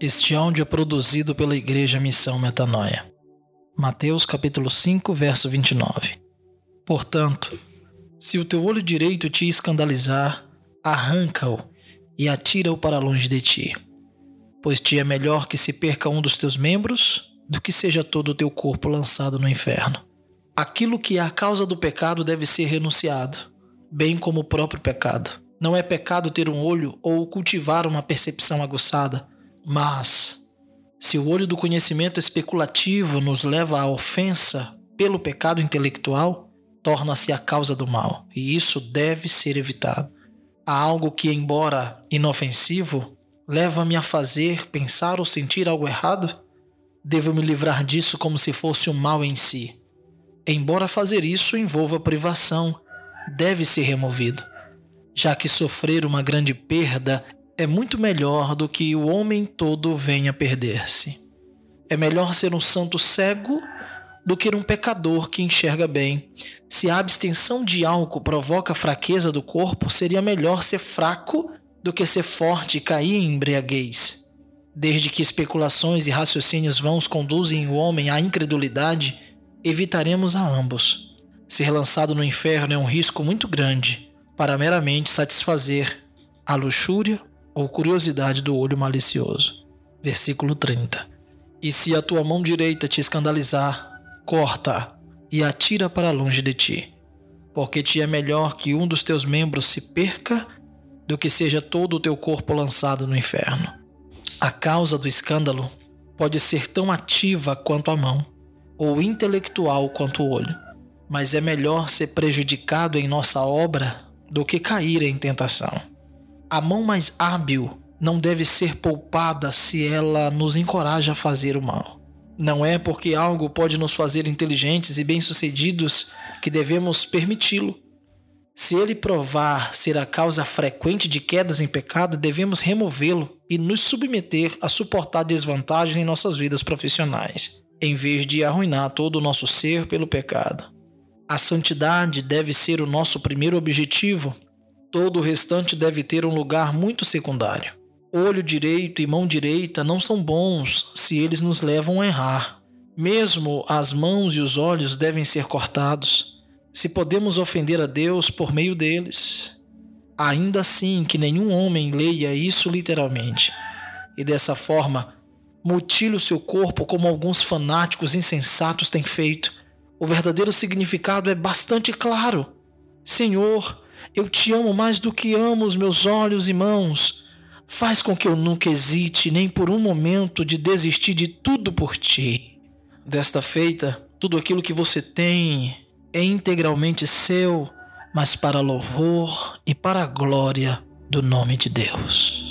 Este áudio é produzido pela Igreja Missão Metanoia. Mateus capítulo 5, verso 29. Portanto, se o teu olho direito te escandalizar, arranca-o e atira-o para longe de ti. Pois te é melhor que se perca um dos teus membros do que seja todo o teu corpo lançado no inferno. Aquilo que é a causa do pecado deve ser renunciado, bem como o próprio pecado. Não é pecado ter um olho ou cultivar uma percepção aguçada mas, se o olho do conhecimento especulativo nos leva à ofensa pelo pecado intelectual, torna-se a causa do mal, e isso deve ser evitado. Há algo que, embora inofensivo, leva-me a fazer, pensar ou sentir algo errado? Devo me livrar disso como se fosse um mal em si. Embora fazer isso envolva privação, deve ser removido, já que sofrer uma grande perda é muito melhor do que o homem todo venha perder-se. É melhor ser um santo cego do que um pecador que enxerga bem. Se a abstenção de álcool provoca fraqueza do corpo, seria melhor ser fraco do que ser forte e cair em embriaguez. Desde que especulações e raciocínios vãos conduzem o homem à incredulidade, evitaremos a ambos. Ser lançado no inferno é um risco muito grande para meramente satisfazer a luxúria ou curiosidade do olho malicioso. Versículo 30. E se a tua mão direita te escandalizar, corta e atira para longe de ti, porque te é melhor que um dos teus membros se perca do que seja todo o teu corpo lançado no inferno. A causa do escândalo pode ser tão ativa quanto a mão, ou intelectual quanto o olho, mas é melhor ser prejudicado em nossa obra do que cair em tentação. A mão mais hábil não deve ser poupada se ela nos encoraja a fazer o mal. Não é porque algo pode nos fazer inteligentes e bem-sucedidos que devemos permiti-lo. Se ele provar ser a causa frequente de quedas em pecado, devemos removê-lo e nos submeter a suportar desvantagem em nossas vidas profissionais, em vez de arruinar todo o nosso ser pelo pecado. A santidade deve ser o nosso primeiro objetivo Todo o restante deve ter um lugar muito secundário. Olho direito e mão direita não são bons se eles nos levam a errar. Mesmo as mãos e os olhos devem ser cortados, se podemos ofender a Deus por meio deles. Ainda assim, que nenhum homem leia isso literalmente, e dessa forma mutile o seu corpo como alguns fanáticos insensatos têm feito. O verdadeiro significado é bastante claro. Senhor, eu te amo mais do que amo os meus olhos e mãos. Faz com que eu nunca hesite nem por um momento de desistir de tudo por ti. Desta feita, tudo aquilo que você tem é integralmente seu, mas para louvor e para a glória do nome de Deus.